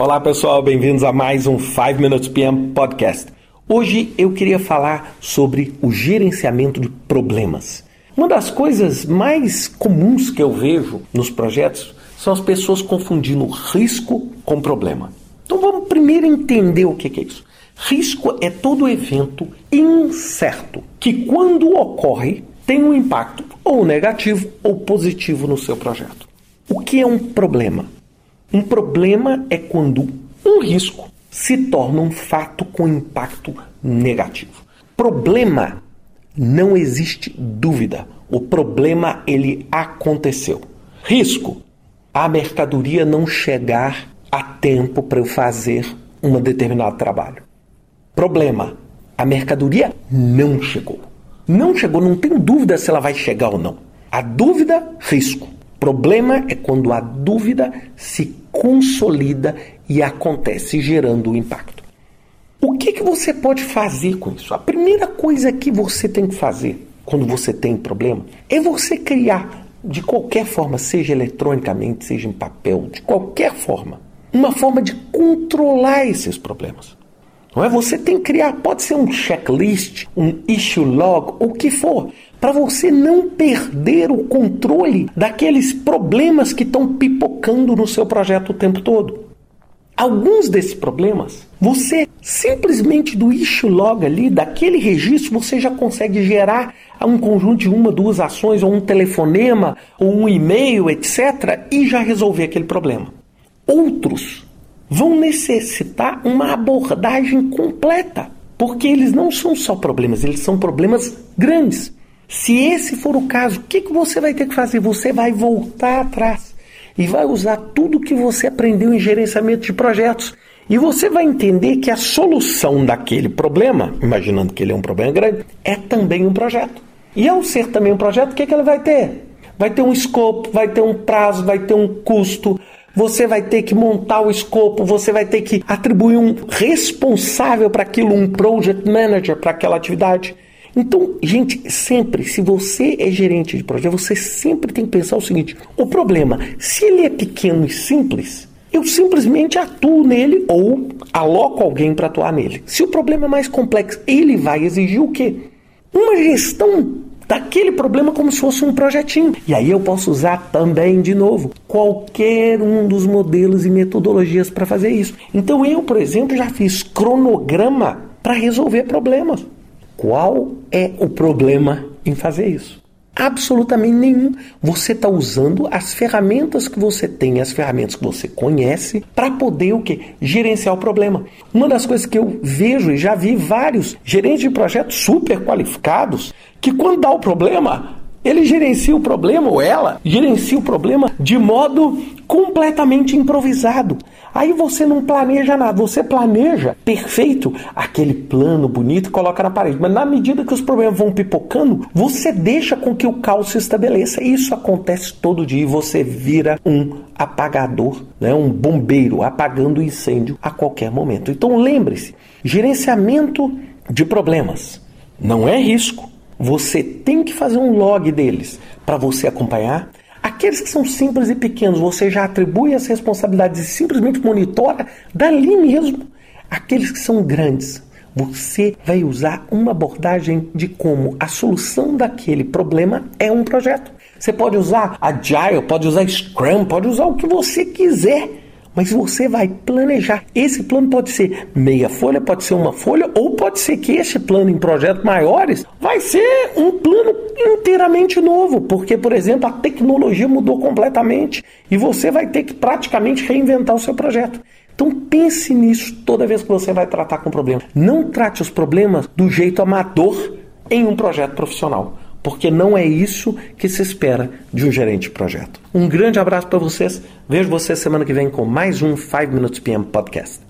Olá pessoal, bem-vindos a mais um 5 Minutes PM Podcast. Hoje eu queria falar sobre o gerenciamento de problemas. Uma das coisas mais comuns que eu vejo nos projetos são as pessoas confundindo risco com problema. Então vamos primeiro entender o que é isso. Risco é todo evento incerto que, quando ocorre, tem um impacto ou negativo ou positivo no seu projeto. O que é um problema? Um problema é quando um risco se torna um fato com impacto negativo. Problema não existe dúvida. O problema ele aconteceu. Risco: a mercadoria não chegar a tempo para eu fazer um determinado trabalho. Problema: a mercadoria não chegou. Não chegou, não tem dúvida se ela vai chegar ou não. A dúvida, risco. Problema é quando a dúvida se consolida e acontece, gerando o impacto. O que, que você pode fazer com isso? A primeira coisa que você tem que fazer quando você tem problema é você criar, de qualquer forma, seja eletronicamente, seja em papel, de qualquer forma, uma forma de controlar esses problemas. Não é? Você tem que criar, pode ser um checklist, um issue log, o que for, para você não perder o controle daqueles problemas que estão pipocando no seu projeto o tempo todo. Alguns desses problemas, você simplesmente do issue log ali, daquele registro, você já consegue gerar um conjunto de uma, duas ações, ou um telefonema, ou um e-mail, etc., e já resolver aquele problema. Outros vão necessitar uma abordagem completa, porque eles não são só problemas, eles são problemas grandes. Se esse for o caso, o que, que você vai ter que fazer? Você vai voltar atrás e vai usar tudo que você aprendeu em gerenciamento de projetos. E você vai entender que a solução daquele problema, imaginando que ele é um problema grande, é também um projeto. E ao ser também um projeto, o que, que ele vai ter? Vai ter um escopo, vai ter um prazo, vai ter um custo, você vai ter que montar o escopo, você vai ter que atribuir um responsável para aquilo, um project manager para aquela atividade. Então, gente, sempre, se você é gerente de projeto, você sempre tem que pensar o seguinte: o problema, se ele é pequeno e simples, eu simplesmente atuo nele ou aloco alguém para atuar nele. Se o problema é mais complexo, ele vai exigir o quê? Uma gestão daquele problema como se fosse um projetinho. E aí eu posso usar também, de novo, qualquer um dos modelos e metodologias para fazer isso. Então eu, por exemplo, já fiz cronograma para resolver problemas. Qual é o problema em fazer isso? Absolutamente nenhum. Você está usando as ferramentas que você tem, as ferramentas que você conhece, para poder o quê? Gerenciar o problema. Uma das coisas que eu vejo e já vi vários gerentes de projetos super qualificados que quando dá o problema, ele gerencia o problema, ou ela gerencia o problema de modo completamente improvisado. Aí você não planeja nada, você planeja perfeito aquele plano bonito e coloca na parede. Mas na medida que os problemas vão pipocando, você deixa com que o caos se estabeleça. Isso acontece todo dia e você vira um apagador, né? um bombeiro apagando o incêndio a qualquer momento. Então lembre-se: gerenciamento de problemas não é risco. Você tem que fazer um log deles para você acompanhar Aqueles que são simples e pequenos, você já atribui as responsabilidades e simplesmente monitora dali mesmo. Aqueles que são grandes, você vai usar uma abordagem de como a solução daquele problema é um projeto. Você pode usar Agile, pode usar Scrum, pode usar o que você quiser mas você vai planejar. Esse plano pode ser meia folha, pode ser uma folha, ou pode ser que esse plano em projetos maiores vai ser um plano inteiramente novo, porque, por exemplo, a tecnologia mudou completamente e você vai ter que praticamente reinventar o seu projeto. Então pense nisso toda vez que você vai tratar com problema. Não trate os problemas do jeito amador em um projeto profissional porque não é isso que se espera de um gerente de projeto. Um grande abraço para vocês. Vejo vocês semana que vem com mais um 5 Minutes PM Podcast.